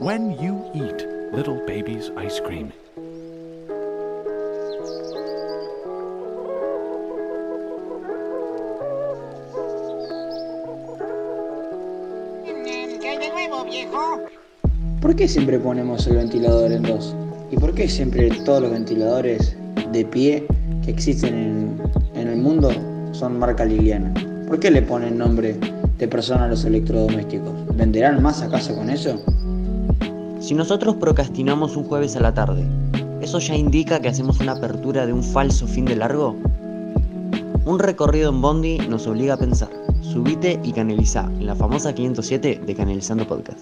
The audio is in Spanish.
when you eat little baby's ice cream. ¿Por qué siempre ponemos el ventilador en dos? ¿Y por qué siempre todos los ventiladores de pie que existen en, en el mundo son marca Liliana? ¿Por qué le ponen nombre de persona a los electrodomésticos? ¿Venderán más acaso con eso? Si nosotros procrastinamos un jueves a la tarde, ¿eso ya indica que hacemos una apertura de un falso fin de largo? Un recorrido en Bondi nos obliga a pensar. Subite y canaliza en la famosa 507 de Canalizando Podcast.